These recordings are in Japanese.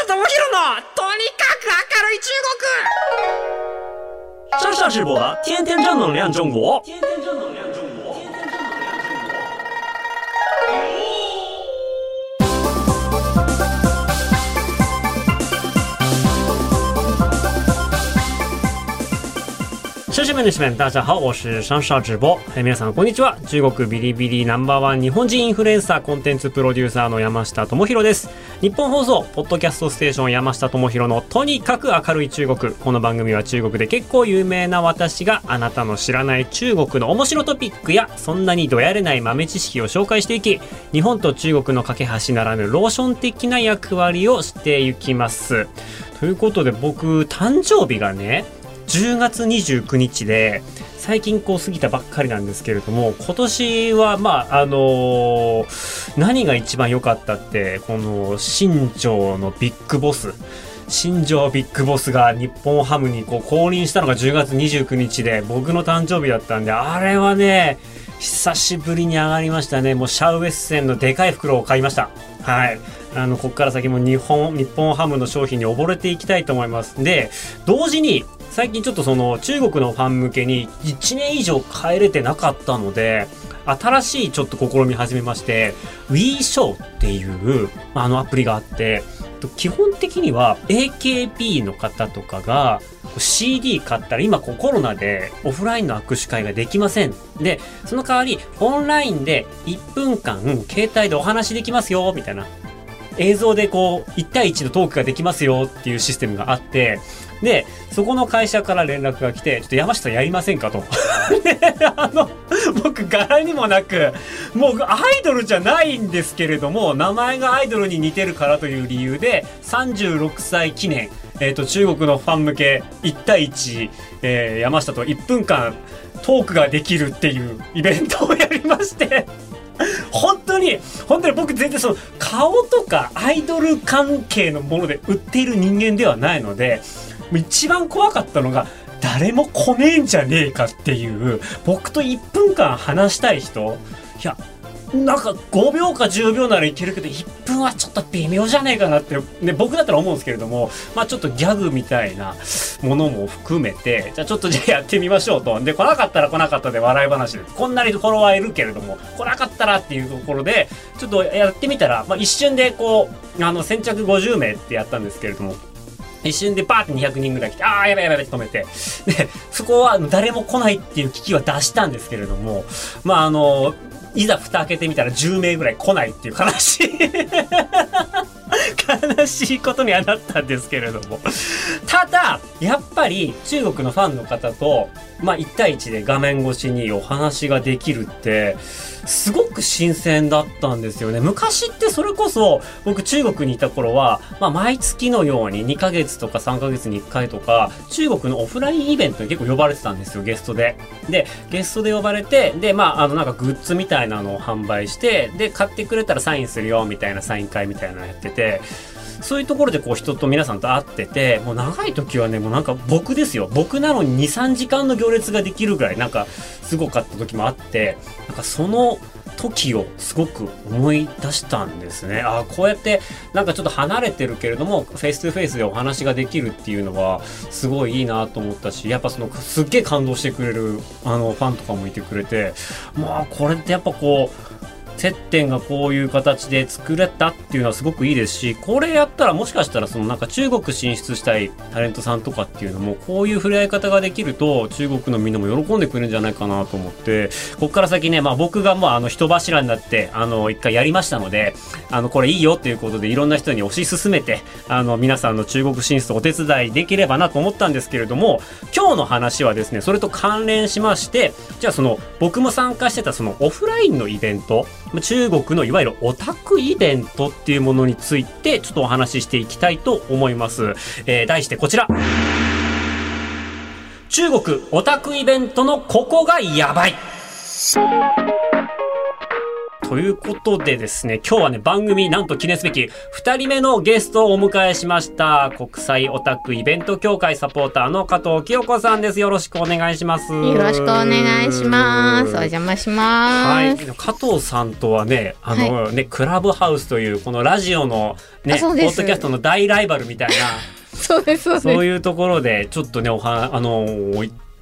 下智博のとにかく明るい中国上上直播，天天正能量中国。 シャシメネシメン、大家好，我是上上直播。え皆さん、こんにちは。中国ビリビリナンバーワン日本人インフルエンサーコンテンツプロデューサーの山下智博です。日本放送、ポッドキャストステーション山下智博のとにかく明るい中国。この番組は中国で結構有名な私があなたの知らない中国の面白トピックやそんなにどやれない豆知識を紹介していき、日本と中国の架け橋ならぬローション的な役割をしていきます。ということで僕、誕生日がね、10月29日で最近こう過ぎたばっかりなんですけれども今年はまああのー何が一番良かったってこの新庄のビッグボス。新庄ビッグボスが日本ハムにこう降臨したのが10月29日で僕の誕生日だったんであれはね久しぶりに上がりましたね。もうシャウエッセンのでかい袋を買いました。はい。あのここから先も日本日本ハムの商品に溺れていきたいと思います。で同時に最近ちょっとその中国のファン向けに1年以上帰れてなかったので新しいちょっと試み始めまして WeShow っていうあのアプリがあって基本的には AKB の方とかが CD 買ったら今コロナでオフラインの握手会ができません。で、その代わりオンラインで1分間携帯でお話できますよ、みたいな。映像でこう1対1のトークができますよっていうシステムがあって、で、そこの会社から連絡が来て、ちょっと山下やりませんかと。で、あの、僕柄にもなく、もうアイドルじゃないんですけれども、名前がアイドルに似てるからという理由で、36歳記念、えっ、と、中国のファン向け1対1、えー山下と1分間トークができるっていうイベントをやりまして、本当に、本当に僕全然その顔とかアイドル関係のもので売っている人間ではないので、一番怖かったのが、誰も来ねえんじゃねえかっていう、僕と1分間話したい人、いや、なんか5秒か10秒ならいけるけど1分はちょっと微妙じゃねえかなって、ね、僕だったら思うんですけれども、まあちょっとギャグみたいなものも含めて、じゃあちょっとじゃあやってみましょうと。で、来なかったら来なかったで笑い話で、こんなにフォロワーいるけれども、来なかったらっていうところで、ちょっとやってみたら、まあ一瞬でこう、あの、先着50名ってやったんですけれども、一瞬でパーって200人ぐらい来て、ああ、やばいやばいって止めて。で、そこは誰も来ないっていう危機は出したんですけれども、まああの、いざ蓋開けてみたら10名ぐらい来ないっていう悲しい悲しいことにはなったんですけれども。ただ、やっぱり中国のファンの方と、まあ1対1で画面越しにお話ができるって、すごく新鮮だったんですよね。昔ってそれこそ、僕中国にいた頃は、まあ毎月のように2ヶ月とか3ヶ月に1回とか、中国のオフラインイベントに結構呼ばれてたんですよ、ゲストで。で、ゲストで呼ばれて、で、まあ、あの、なんかグッズみたいなのを販売して、で、買ってくれたらサインするよ、みたいなサイン会みたいなのやってて、そういうところでこう人と皆さんと会ってて、もう長い時はね、もうなんか僕ですよ。僕なのに2、3時間の行列ができるぐらいなんかすごかった時もあって、なんかその時をすごく思い出したんですね。ああ、こうやってなんかちょっと離れてるけれども、 face to face でお話ができるっていうのはすごいいいなと思ったし、やっぱそのすっげえ感動してくれるあのファンとかもいてくれて、まあこれってやっぱこう、接点がこういう形で作れたっていうのはすごくいいですし、これやったらもしかしたらそのなんか中国進出したいタレントさんとかっていうのもこういう触れ合い方ができると中国のみんなも喜んでくれるんじゃないかなと思って、ここから先ね、まあ僕がもうあの人柱になってあの一回やりましたので、あのこれいいよっていうことでいろんな人に推し進めて、あの皆さんの中国進出お手伝いできればなと思ったんですけれども、今日の話はですね、それと関連しまして、じゃあその僕も参加してたそのオフラインのイベント、中国のいわゆるオタクイベントっていうものについてちょっとお話ししていきたいと思います。えー題してこちら。中国オタクイベントのここがやばい。ということでですね、今日はね、番組なんと記念すべき2人目のゲストをお迎えしました。国際オタクイベント協会サポーターの加藤清子さんです。よろしくお願いします。よろしくお願いします。お邪魔しはい、ます。加藤さんとはね、あのね、クラブハウスというこのラジオのね、ポッドキャストの大ライバルみたいな、そうです、そうです。そういうところで、ちょっとね、おは、あの、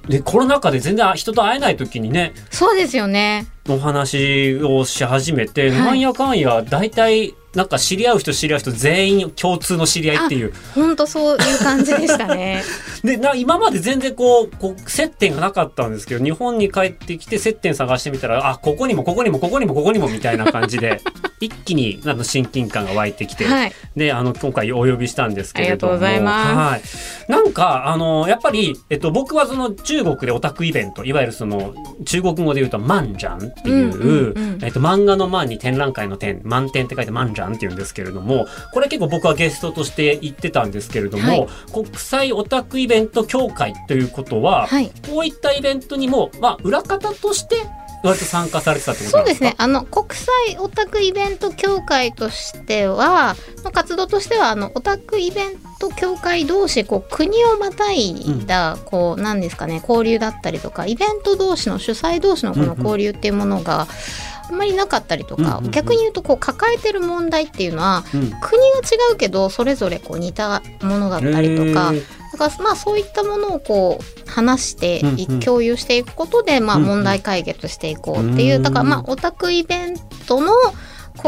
で、コロナ禍で全然人と会えない時にね、そうですよね。お話をし始めて、はいなんやかんや、大体、なんか知り合う人知り合う人全員共通の知り合いっていう。本当そういう感じでしたね。で、な、今まで全然こう、こう、接点がなかったんですけど、日本に帰ってきて接点探してみたら、あ、ここにもここにもここにもここにもみたいな感じで、一気にあの親近感が湧いてきて、はい。で、あの、今回お呼びしたんですけれども。ありがとうございますはい。なんか、あの、やっぱり、えっと、僕はその中国でオタクイベント、いわゆるその、中国語で言うと、マンジャンっていう、えっと、漫画の漫に展覧会の展、満点って書いてマンジャンって言うんですけれども、これ結構僕はゲストとして行ってたんですけれども、はい国際オタクイベント協会ということは、はい。こういったイベントにも、まあ、裏方として、割と参加されてたってことそうですね。あの、国際オタクイベント協会としては、の活動としては、あの、オタクイベント協会同士、こう、国をまたいだ、こう、なんですかね、交流だったりとか、イベント同士の、主催同士のこの交流っていうものが、あんまりなかったりとか、うんうんうん。逆に言うと、こう、抱えてる問題っていうのは、うん。国が違うけど、それぞれこう、似たものだったりとかへ、ー。だからまあそういったものをこう話してい、うんうん共有していくことでまあうんうん問題解決していこうっていう、うんだからまあオタクイベントの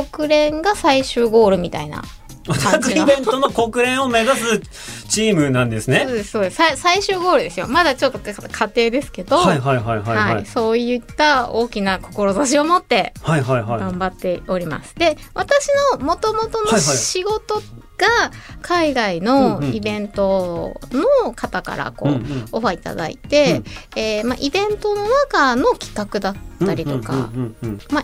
国連が最終ゴールみたいな。オタクイベントの国連を目指すチームなんですそうね。ですそうですさ最終ゴールですよまだちょっと過程ですけど、はいはいはいはいはい。はいそういった大きな志を持ってはいはいはい。頑張っております。で私のもともとのはいはい仕事が海外のイベントの方からこう、オファーいただいて、うん。えーまあ、イベントの中の企画だったりとか、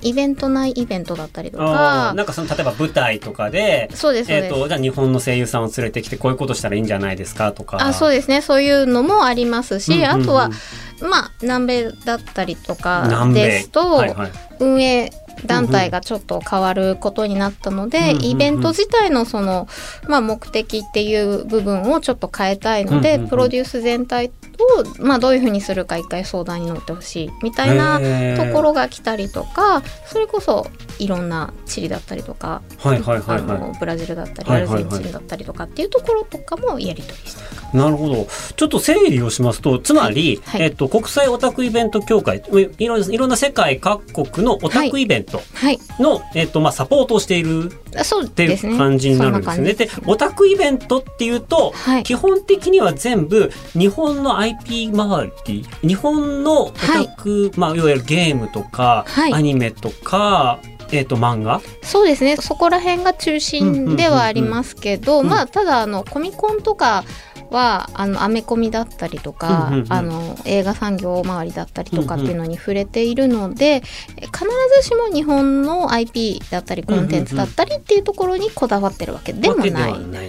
イベント内イベントだったりとあかーなんかその例えば舞台とかで、そうですえっとじゃあ日本の声優さんを連れてきてこういうことしたらいいんじゃないですかとか。あそうですね。そういうのもありますし、あとはまあ南米だったりとかですと、はいはい。運営団体がちょっと変わることになったので、イベント自体のその、まあ、目的っていう部分をちょっと変えたいので、プロデュース全体を、まあ、どういうふうにするか一回相談に乗ってほしいみたいなところが来たりとかそれこそいろんなチリだったりとか、はいはいはいあのはブラジルだったりアルはいはい。はいゼンチンだったりとかっていうところとかもやり取りしてるい。なるほど。ちょっと整理をしますと、つまり、はい。えっと国際オタクイベント協会、いろんないろんな世界各国のオタクイベントはい。の、えっとまあサポートをしているあそうっていう感じになるんですよね。でそんな感じ。オタクイベントっていうと、はい。基本的には全部日本の IP 周り、日本のオタク、まあいわゆるゲームとか、はい。アニメとか、えっ、と漫画？そうですね。そこら辺が中心ではありますけど、うんまあただあのコミコンとかはあのアメコミだったりとか、うんうんうん。あの映画産業周りだったりとかっていうのに触れているので、え必ずしも日本の IP だったりコンテンツだったりっていうところにこだわってるわけでもない。はない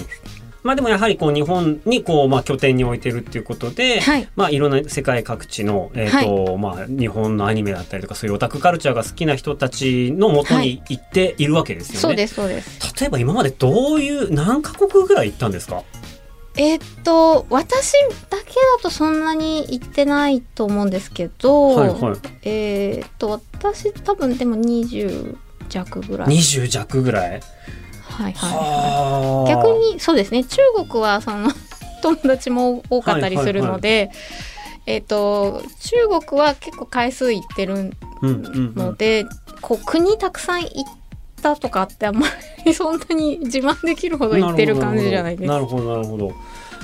まあでもやはりこう日本にこうまあ拠点に置いてるっていうことで、はいまあいろんな世界各地のえっ、と、まあ日本のアニメだったりとかそういうオタクカルチャーが好きな人たちのもとに行っているわけですよね。そうですそうです例えば今までどういう何カ国ぐらい行ったんですか？えーっと私だけだとそんなに行ってないと思うんですけど、はいはい。えーっと私多分でも20弱ぐらい20弱ぐらい？はいはい。はあ。逆にそうですね。中国はその 友達も多かったりするので、えっ、と中国は結構回数行ってるので、こう国たくさん行ったとかってあんまりそんなに自慢できるほど行ってる感じじゃないです。なるほどなるほど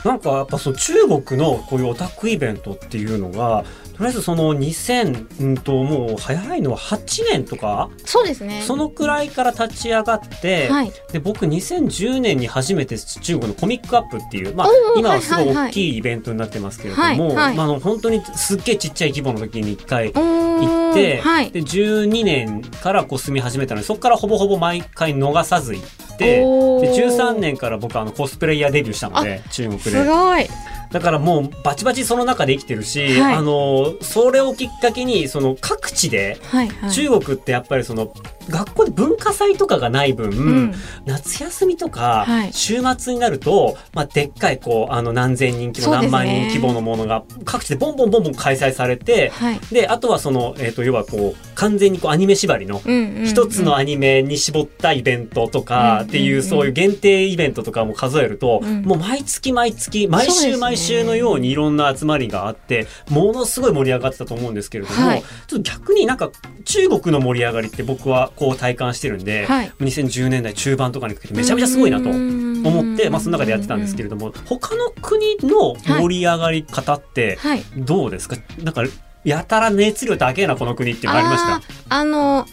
なんかやっぱそう中国のこういうオタクイベントっていうのがとりあえずその2000うんともう早いのは8年とか？そうですね。そのくらいから立ち上がって、はい。で僕2010年に初めて中国のコミックアップっていう、まあ今はすごい大きいイベントになってますけれども、はいはいまあ、あの本当にすっげえちっちゃい規模の時に一回行って、はい。で12年からこう住み始めたのでそこからほぼほぼ毎回逃さず行ってで13年から僕はあのコスプレイヤーデビューしたので中国すごい。だからもうバチバチその中で生きてるし、はい。あのそれをきっかけにその各地ではいはい。中国ってやっぱりその学校で文化祭とかがない分、うん。夏休みとか、はい。週末になると、まあ、でっかいこうあの何千人規模、何万人規模のものが各地でボンボンボンボン開催されて、はい。であとはその、えー、と要はこう完全にこうアニメ縛りの一つのアニメに絞ったイベントとかっていう、そういう限定イベントとかも数えると、うん。もう毎月毎月毎週毎週のようにいろんな集まりがあってものすごい盛り上がってたと思うんですけれども、はい。ちょっと逆になんか中国の盛り上がりって僕はこう体感してるんで、はい。2010年代中盤とかにかけてめちゃめちゃすごいなと思思って、まあ、その中でやってたんですけれども他の国の盛り上がり方ってはい。どうですか、なんかやたら熱量高えなこの国ってありました？あの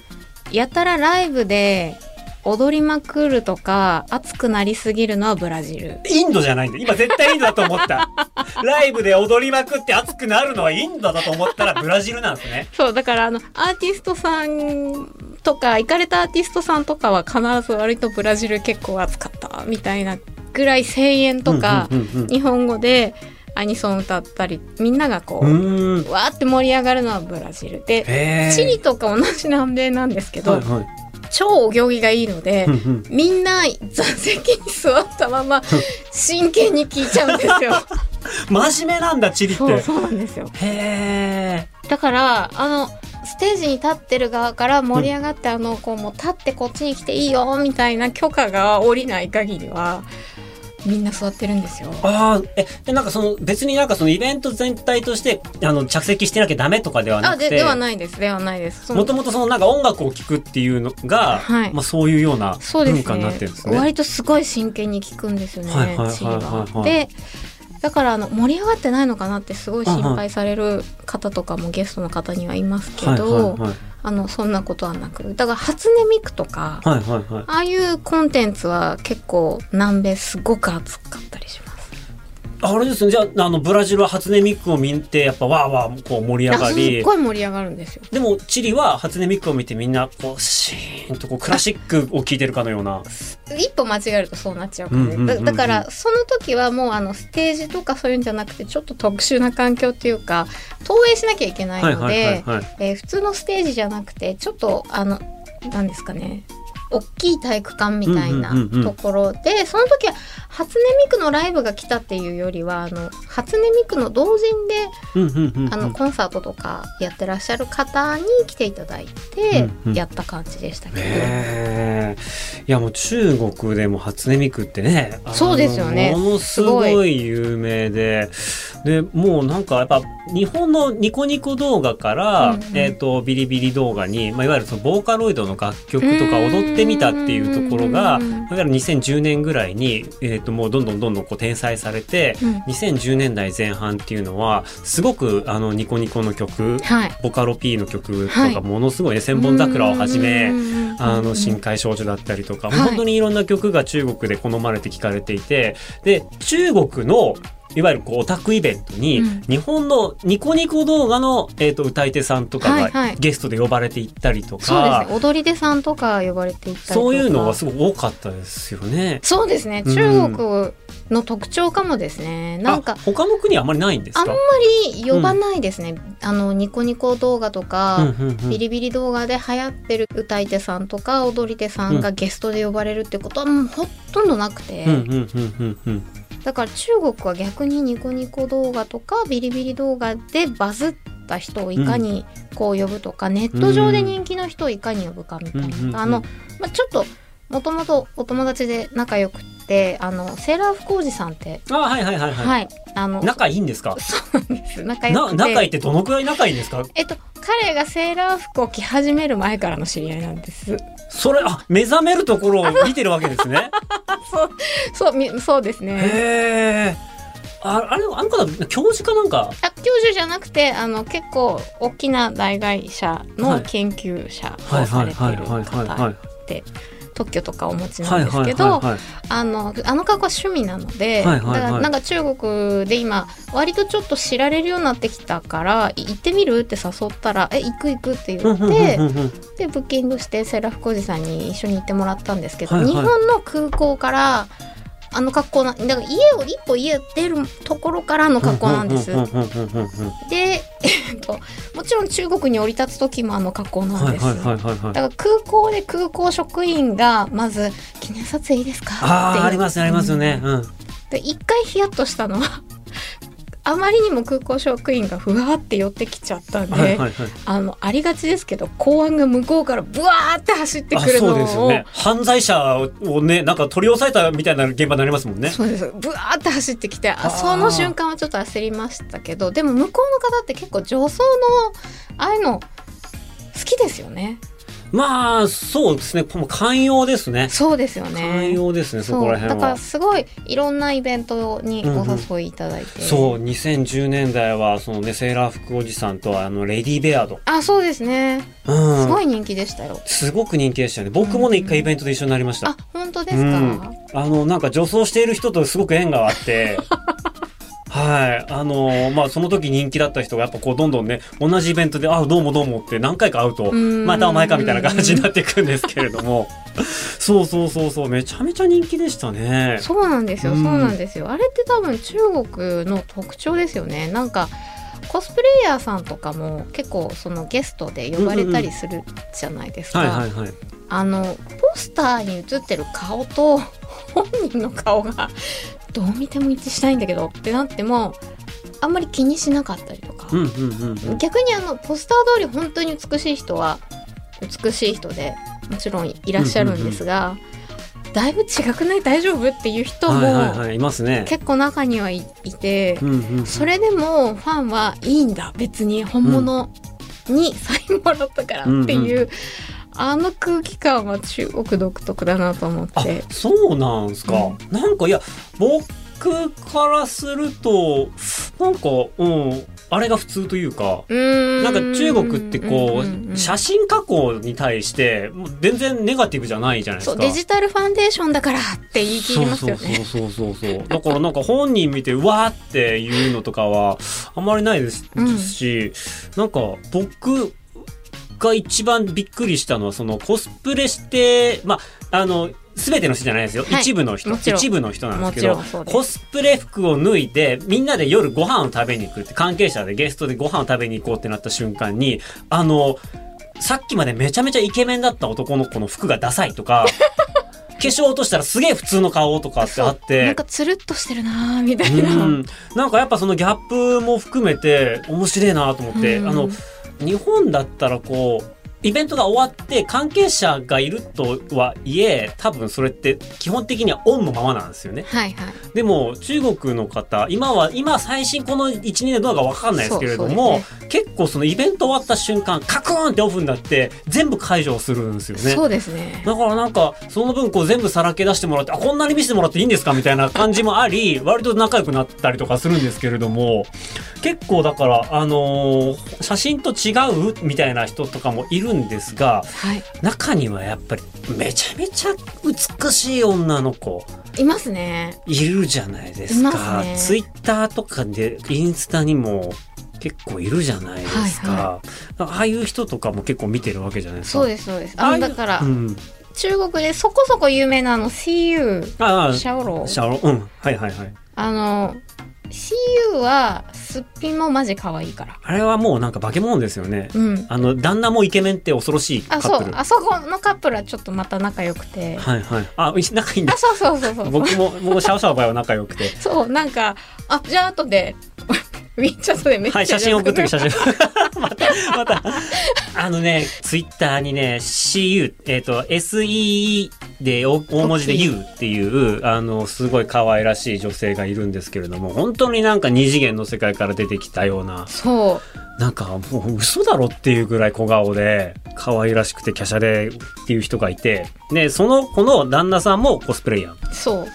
やたらライブで踊りまくるとか熱くなりすぎるのはブラジルインドじゃないんだ。今絶対インドだと思った。ライブで踊りまくって熱くなるのはインドだと思ったらブラジルなんですね。そうだからあのアーティストさんとか行かれたアーティストさんとかは必ず割とブラジル結構熱かったみたいなぐらい声援とかうんうんうん日本語でアニソン歌ったりみんながこう、う。わーって盛り上がるのはブラジルでチリとか同じ南米なんですけど、はいはい超お行儀がいいので、うんうんみんな座席に座ったまま真剣に聞いちゃうんですよ。真面目なんだ、チリって。そうそうなんですよ。へだからあのステージに立ってる側から盛り上がって、あのこうもう立ってこっちに来ていいよみたいな許可が下りない限りはみんな座ってるんですよ。ー。ああ、え、で、なんかその、別になんかそのイベント全体として、あの、着席してなきゃダメとかではなくて。あでではないですではないです。もともとそのなんか音楽を聴くっていうのが、はいまあそういうような文化になってねるんですね。割とすごい真剣に聞くんですよね、はいはいはいはいは。でだからあの盛り上がってないのかなってすごい心配される方とかもゲストの方にはいますけど。あのそんなことはなくだから初音ミクとか。ああいうコンテンツは結構南米すごく熱かったりします。あれですね。じゃあ、あの、ブラジルは初音ミクを見て、やっぱわーわーこう盛り上があすっり。ごい盛り上がるんですよ。でも、チリは初音ミクを見てみんな、こう、シーンとこう、クラシックを聴いてるかのような。一歩間違えるとそうなっちゃうからね、うんうんだだからその時はもうあのステージとかそういうんじゃなくてちょっと特殊な環境っていうか投影しなきゃいけないので普通のステージじゃなくてちょっとあのなんですかね大きい体育館みたいなところで、その時は初音ミクのライブが来たっていうよりはあの初音ミクの同人でコンサートとかやってらっしゃる方に来ていただいうんてうんやった感じでしたけど、へえ。いやもう中国でも初音ミクってね。そうですよねものすごい有名で。で、もうなんかやっぱ日本のニコニコ動画から、うんうん。えっ、と、ビリビリ動画に、まあ、いわゆるそのボーカロイドの楽曲とか踊ってみたっていうところが、いわゆる2010年ぐらいに、えっ、と、もうどんどんどんどんこう転載されて、うん。2010年代前半っていうのは、すごくあのニコニコの曲、はい。ボカロ P の曲とはい。かものすごいね、千本桜をはじめ、あの、深海少女だったりとか、はい。本当にいろんな曲が中国で好まれて聞かれていて、で、中国の、いわゆるこうオタクイベントに、うん。日本のニコニコ動画の、えー、と歌い手さんとかがはいはい。ゲストで呼ばれていったりとそうですか、ね。踊り手さんとか呼ばれていったりとか。そういうのがすごく多かったですよね。そうですね。うん。中国の特徴かもですね、なんかあ他の国あんまりないんですか？あんまり呼ばないですね、あのニコニコ動画とか、うんうんうん。ビリビリ動画で流行ってる歌い手さんとか踊り手さんがゲストで呼ばれるってことはもうほとんどなくて、うんうんうんうんうんだから中国は逆にニコニコ動画とかビリビリ動画でバズった人をいかにこう呼ぶとか、ネット上で人気の人をいかに呼ぶかみたいな、うんうんうんあの、まあ、ちょっともともとお友達で仲良くってあのセーラー服おじさんってあはいはいはいは、はいい。あの仲いいんですか？そうなんです。仲良なくて。仲いいってどのくらい仲いいんですか？えっと彼がセーラー服を着始める前からの知り合いなんです。それ、あ、目覚めるところを見てるわけですね。そうみそうですね。へえ。ああれ、あの方、教授かなんか？あ教授じゃなくてあの結構大きな大会社はいの研究者はいをされているはいはいはい方はいで特許とかお持ちなんですけど。あのあの格好は趣味なので、はいはいはい。だからなんか中国で今割とちょっと知られるようになってきたからい行ってみる？って誘ったら「え行く行く」って言ってでブッキングしてセーラー服おじさんに一緒に行ってもらったんですけど、はいはい。日本の空港からあの格好なだから家を一歩家出るところからの格好なんです。で、えっと、もちろん中国に降り立つ時もあの格好なんです。はいはいはい。だから空港で空港職員がまず「記念撮影いいですか?」ってああ、りますありますよね。うん。で一回ヒヤッとしたのはあまりにも空港職員がふわーって寄ってきちゃったんで、はいはいはい。あのありがちですけど公安が向こうからブワーって走ってくるのをあそうですよね。犯罪者をね、なんか取り押さえたみたいな現場になりますもんね。そうですブワーって走ってきてその瞬間はちょっと焦りましたけどでも向こうの方って結構女装のああいうの好きですよねまあ、そうですね。もう寛容ですね。そうですよ寛ね容ですね、そこら辺は。だからすごいいろんなイベントにお誘いいただいて、そう、2010年代は、そのね、セーラー服おじさんと、あの、レディーベアード。あそうですねうん。すごい人気でしたよ、すごく人気でしたよね。僕もね、うん一回イベントで一緒になりましたあ。本当ですか、うんあの、なんか女装している人とすごく縁があって、はい。あのまあ、その時人気だった人がやっぱこう、どんどんね、同じイベントで、あ、どうもどうもって何回か会うと、うん。またお前かみたいな感じになっていくんですけれども、そうそうそうそう、めちゃめちゃ人気でしたね。そうなんですよ、うん。そうなんですよ。あれって多分中国の特徴ですよね。なんかコスプレイヤーさんとかも結構そのゲストで呼ばれたりするじゃないですか、はいはいはい。あのポスターに写ってる顔と本人の顔がどう見ても一致したいんだけどってなってもあんまり気にしなかったりとか、うんうんうんうん。逆にあのポスター通り本当に美しい人は美しい人でもちろんいらっしゃるんですが、だいぶ違くない？大丈夫？っていう人も、はいはい。結構中にはいいて、うんうん。それでもファンはいいんだ別に本物にサインもらったからっていう、あの空気感は中国独特だなと思っあて。そうなんすか、なんかいや僕からするとなんかうんあれが普通というかなんか中国ってこう、写真加工に対してもう全然ネガティブじゃないじゃないですか。そうデジタルファンデーションだからって言い切りますよね。そうそうそうそう。だからなんか本人見てうわーっていうのとかはあんまりないです,、うんし、なんか僕が一番びっくりしたのはそのコスプレして、まあ、あの、すべての人じゃないですよ。はい。一部の人。一部の人なんですけどコスプレ服を脱いで、みんなで夜ご飯を食べに行くって、関係者でゲストでご飯を食べに行こうってなった瞬間に、あの、さっきまでめちゃめちゃイケメンだった男の子の服がダサいとか、化粧落としたらすげえ普通の顔とかってあっなんて、かつるっとしてるなーみたいうな。ん、なんかやっぱそのギャップも含めて面白いなと思って、うん。あの日本だったらこうイベントが終わって関係者がいるとはいえ多分それって基本的にはオンのままなんですよねはいはい。でも中国の方今は今最新この12年どうかわかんないですけれども、そう結構そのイベント終わった瞬間カクーンってオフになって全部解除するんですよねそうですね。だからなんか、その分こう全部さらけ出してもらって、あ、こんなに見せてもらっていいんですかみたいな感じもあり、割と仲良くなったりとかするんですけれども、結構だから、あのー写真と違うみたいな人とかもいるんですが、はい。中にはやっぱりめちゃめちゃ美しい女の子いますね。いるじゃないですいか。ねツイッターとかで、インスタにも結構いるじゃないですか。はいはだからああいう人とかも結構見てるわけじゃないですか。そうですそうです。ああだから、うん。中国でそこそこ有名なあの CU ああ、シャオロシャロうん。はいはいはい。あの CU はすっぴんもマジ可愛いから。あれはもうなんか化け物ですよね。うん。あの、旦那もイケメンって恐ろしいカあ、ップル。そう、あそこのカップルはちょっとまた仲良くて。はいはい。あ、仲いいんだあ、。そうそうそうそう。僕も、もうシャオシャオの場合は仲良くて。そう、なんか、あ、じゃあ後で、ウィンチャットでめっちゃ。はい、写真送ってく写真。また、また。あのね、ツイッターにね、CU、えっ、と、SEE で大大文字で U っていう、あの、すごい可愛らしい女性がいるんですけれども、本当になんか二次元の世界から出てきたような、そう。なんかもう嘘だろっていうぐらい小顔で、可愛らしくて華奢でっていう人がいて、で、その子の旦那さんもコスプレイヤー。そう。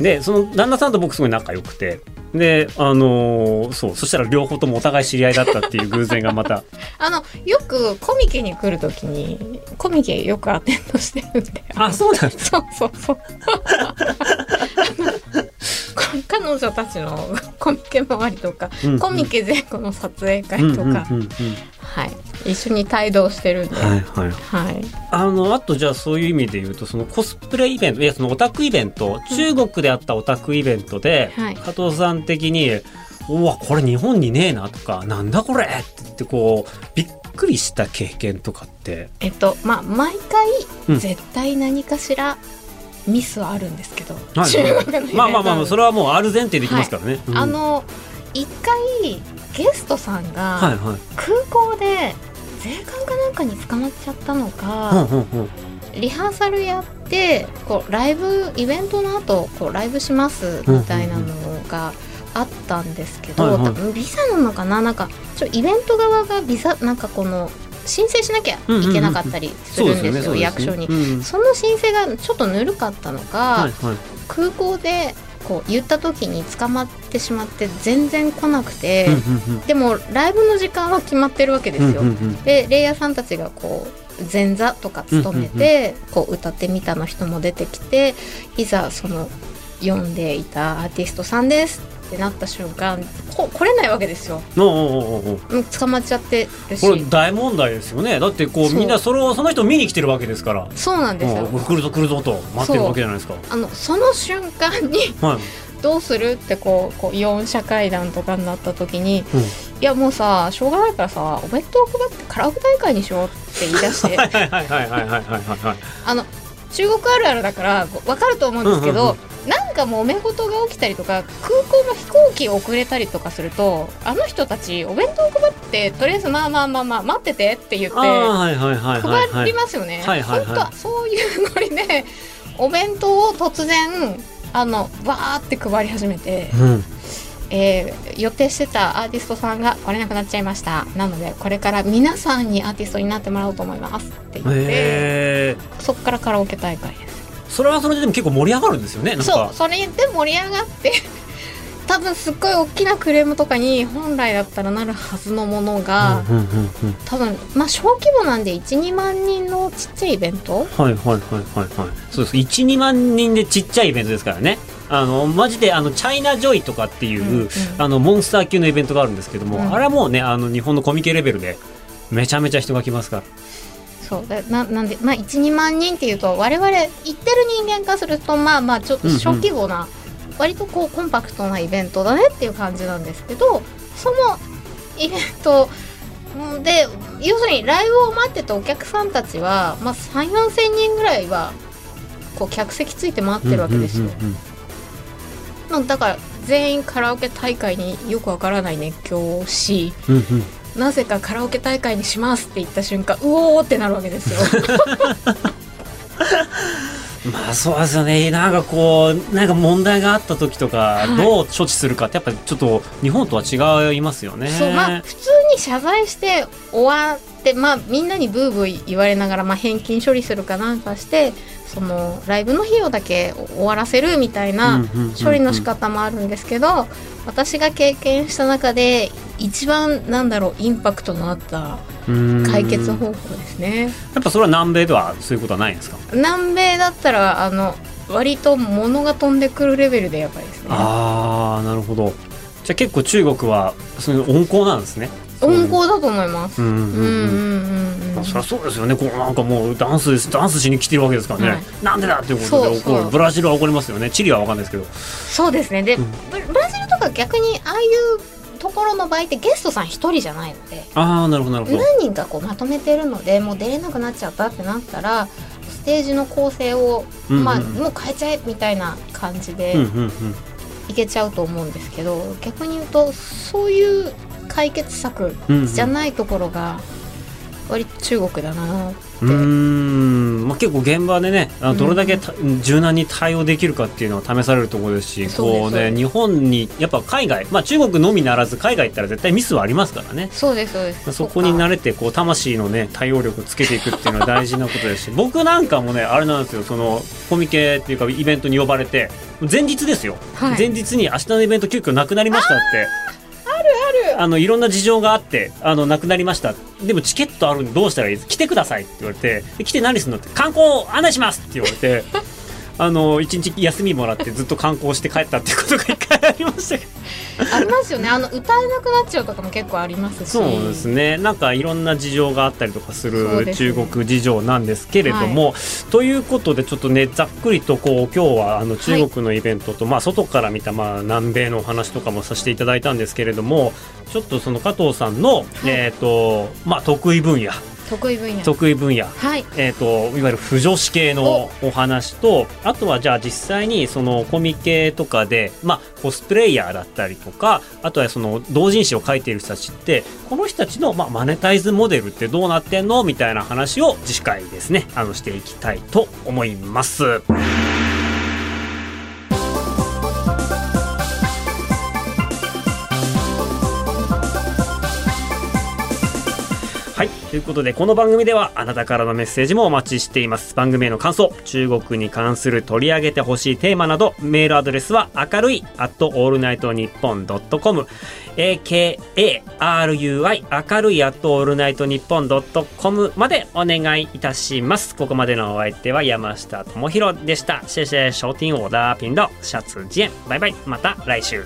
で、その旦那さんと僕すごい仲良くて、で、あのーそう、そしたら両方ともお互い知り合いだったっていう偶然がまた、あの、よくコミケに来るときに、コミケよくアテンドしてるんで。あ、そうなんです。そうそうそう。彼女たちのコミケ周りとか、うんうんコミケ前後の撮影会とか、うんうんうんうんはい、一緒に帯同してるんで、はいはい。はい、あのあとじゃあそういう意味で言うとそのコスプレイベントいやそのオタクイベント中国であったオタクイベントで、はい。加藤さん的に「うわこれ日本にねえな」とか「なんだこれ!」って言ってこうびっくりした経験とかって。えっとまあ毎う回ん。絶対何かしらミスはあるんですけど、はい。中国のイベントまあまあまあそれはもうある前提できますからね。うん。あの一回ゲストさんはいがはい。空港で税関かなんかに捕まっちゃったのうんか、うんうん。リハーサルやってこうライブイベントの後こうライブしますみたいなのがあったんですけど、はいはい。多分ビザなのかな？なんかちょイベント側がビザなんかこの申請しなきゃいけなかったりするんですよ,、役所に。うんその申請がちょっとぬるかったのか、はいはい。空港でこう言った時に捕まってしまって全然来なくて、でもライブの時間は決まってるわけですよ。でレイヤーさんたちがこう前座とか務めて、こう歌ってみたの人も出てきていざその読んでいたアーティストさんですってなった瞬間こ来れないわけですよ。おうおうおうおう。うん捕まっちゃってるし。これ大問題ですよね。だってこうそう。みんなそれをその人を見に来てるわけですから。そうなんですよ。もう来るぞ来るぞと。待ってるわけじゃないですか。あのその瞬間にはい。どうするってこうこう四者会談とかになった時に、うん。いやもうさしょうがないからさお弁当を配ってカラオケ大会にしようって言い出して。はいはいはいはいはいはいはいはいあの中国あるあるだからこう分かると思うんですけど、うんうんなんかもうめ事が起きたりとか空港の飛行機遅れたりとかするとあの人たちお弁当配ってとりあえずまあまあまあまあ待っててって言って配りますよね。本当はそういうノリでお弁当を突然あのわーって配り始めて、うん。えー予定してたアーティストさんが来れなくなっちゃいました。なのでこれから皆さんにアーティストになってもらおうと思いますって言って、そっからカラオケ大会それはそれででも結構盛り上がるんですよねそうか。それで盛り上がって 多分すっごい大きなクレームとかに本来だったらなるはずのものが、うんうんうんうん。多分まあ小規模なんで12万人のちっちゃいイベント？はいはいはいはいはい。そうです。12万人でちっちゃいイベントですからね。あのマジであのチャイナジョイとかっていう、うんうん。あのモンスター級のイベントがあるんですけども、うん。あれはもうねあの日本のコミケレベルでめちゃめちゃ人が来ますからそうだななんでまあ12万人っていうと我々行ってる人間からするとまあまあちょっと小規模な、割とこうコンパクトなイベントだねっていう感じなんですけどそのイベントうんで要するにライブを待ってたお客さんたちは、まあ、3 4千人ぐらいはこう客席ついて待ってるわけですよ。だから全員カラオケ大会によくわからない熱狂をしうんうんなぜかカラオケ大会にしますって言った瞬間うおーってなるわけですよ。まあそうですよねなんかこうなんか問題があった時とかはいどう処置するかってやっぱちょっと日本とは違いますよね。そうまあ普通に謝罪して終わってまあみんなにブーブー言われながら、まあ、返金処理するかなんかしてそのライブの費用だけ終わらせるみたいな処理の仕方もあるんですけど私が経験した中で一番なんだろうインパクトのあった解決方法ですね。やっぱそれは南米ではそういうことはないんですか？南米だったらあの割と物が飛んでくるレベルでやばいですね。ああなるほど。じゃあ結構中国はそういう温厚なんですね。温厚だと思います。うんうんうん。そりゃそうですよね。こうなんかもうダンスダンスしに来てるわけですからね、はい。なんでだっていうことでブラジルは怒りますよね。チリは分かんないですけど。そうですね。で、うん。ブブラジルとか逆にああいうところの場合ってゲストさん一人じゃないのでああなるほどなるほど。何人かこうまとめてるのでもう出れなくなっちゃったってなったらステージの構成を、うんうんまあ、もう変えちゃえみたいな感じでいけちゃうと思うんですけど、逆に言うとそういう解決策じゃないところが割と中国だなって、うーん、まあ、結構現場でねどれだけた柔軟に対応できるかっていうのは試されるところですしこうね日本にやっぱ海外、まあ、中国のみならず海外行ったら絶対ミスはありますからね。そうですそうです。そこにな慣れてこう魂のね対応力をつけていくっていうのは大事なことですし僕なんかもねあれなんですよ。そのコミケっていうかイベントに呼ばれて前日ですよ、はい。前日に明日のイベント急遽なくなりましたって。あのいろんな事情があってあのなくなりましたでもチケットあるんでどうしたらいいです来てくださいって言われて来て何するのって観光案内しますって言われて あの一日休みもらってずっと観光して帰ったっていうことが一回ありましたけど。ありますよね。あの歌えなくなっちゃうとかも結構ありますし。そうですね。なんかいろんな事情があったりとかする中国事情なんですけれども、ということでちょっとねざっくりとこう今日はあの中国のイベントと、まあ外から見たまあ南米のお話とかもさせていただいたんですけれどもちょっとその加藤さんの、えっ、とまあ得意分野得意分野得意分野。はい。えー、といわゆる不女子系のお話とあとはじゃあ実際にそのコミケとかで、まあ、コスプレイヤーだったりとかあとはその同人誌を書いている人たちってこの人たちの、まあ、マネタイズモデルってどうなってんの？みたいな話を次回ですねあのしていきたいと思います。ということで、この番組ではあなたからのメッセージもお待ちしています。番組への感想、中国に関する取り上げてほしいテーマなど、メールアドレスは明るい、at allnightnippon.com、akarui、明るい、at allnightnippon.com までお願いいたします。ここまでのお相手は山下智博でした。シェシェ、ショーティンオーダーピンド、シャツジエン。バイバイ。また来週。